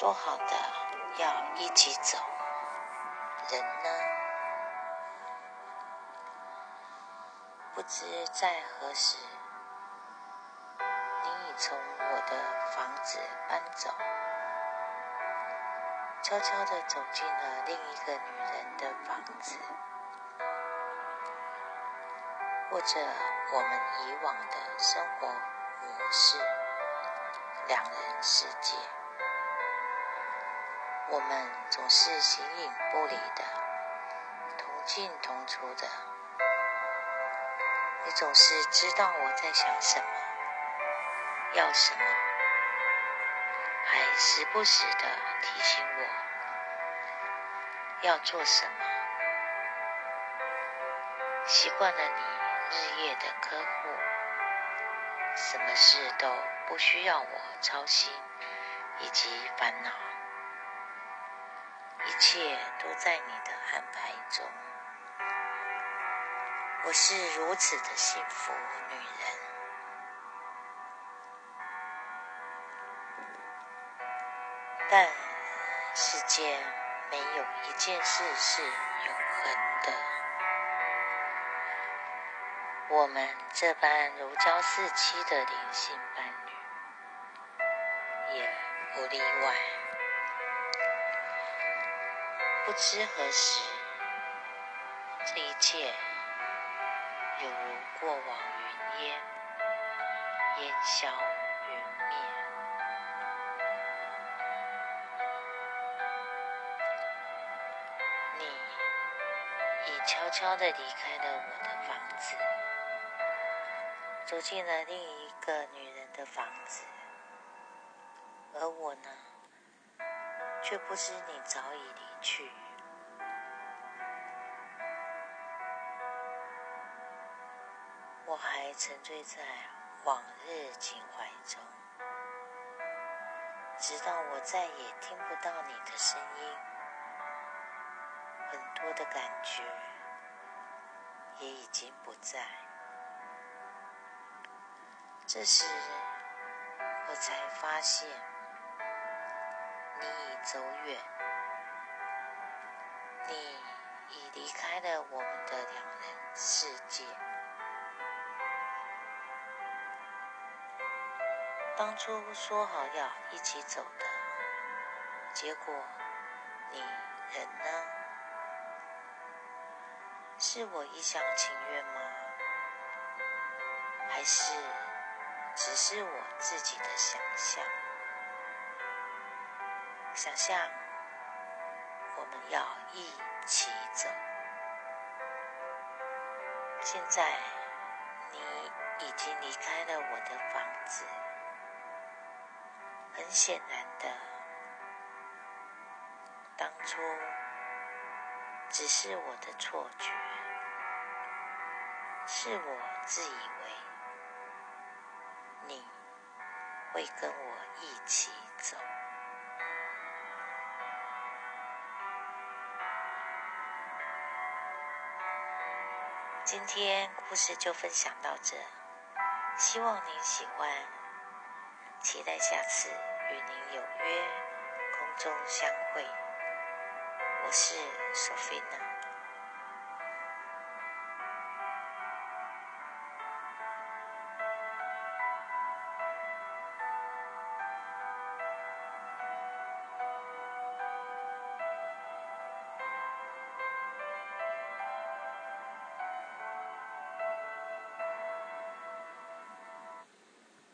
说好的要一起走，人呢？不知在何时，你已从我的房子搬走，悄悄地走进了另一个女人的房子，过着我们以往的生活模式，两人世界。我们总是形影不离的，同进同出的。你总是知道我在想什么，要什么，还时不时的提醒我要做什么。习惯了你日夜的呵护，什么事都不需要我操心以及烦恼。一切都在你的安排中，我是如此的幸福女人。但世间没有一件事是永恒的，我们这般如胶似漆的灵性伴侣，也不例外。不知何时，这一切犹如过往云烟，烟消云灭。你已悄悄地离开了我的房子，走进了另一个女人的房子，而我呢？却不知你早已离去，我还沉醉在往日情怀中，直到我再也听不到你的声音，很多的感觉也已经不在。这时，我才发现。你已走远，你已离开了我们的两人世界。当初说好要一起走的，结果你人呢？是我一厢情愿吗？还是只是我自己的想象？想象我们要一起走。现在你已经离开了我的房子，很显然的，当初只是我的错觉，是我自以为你会跟我一起走。今天故事就分享到这，希望您喜欢，期待下次与您有约，空中相会。我是索菲娜。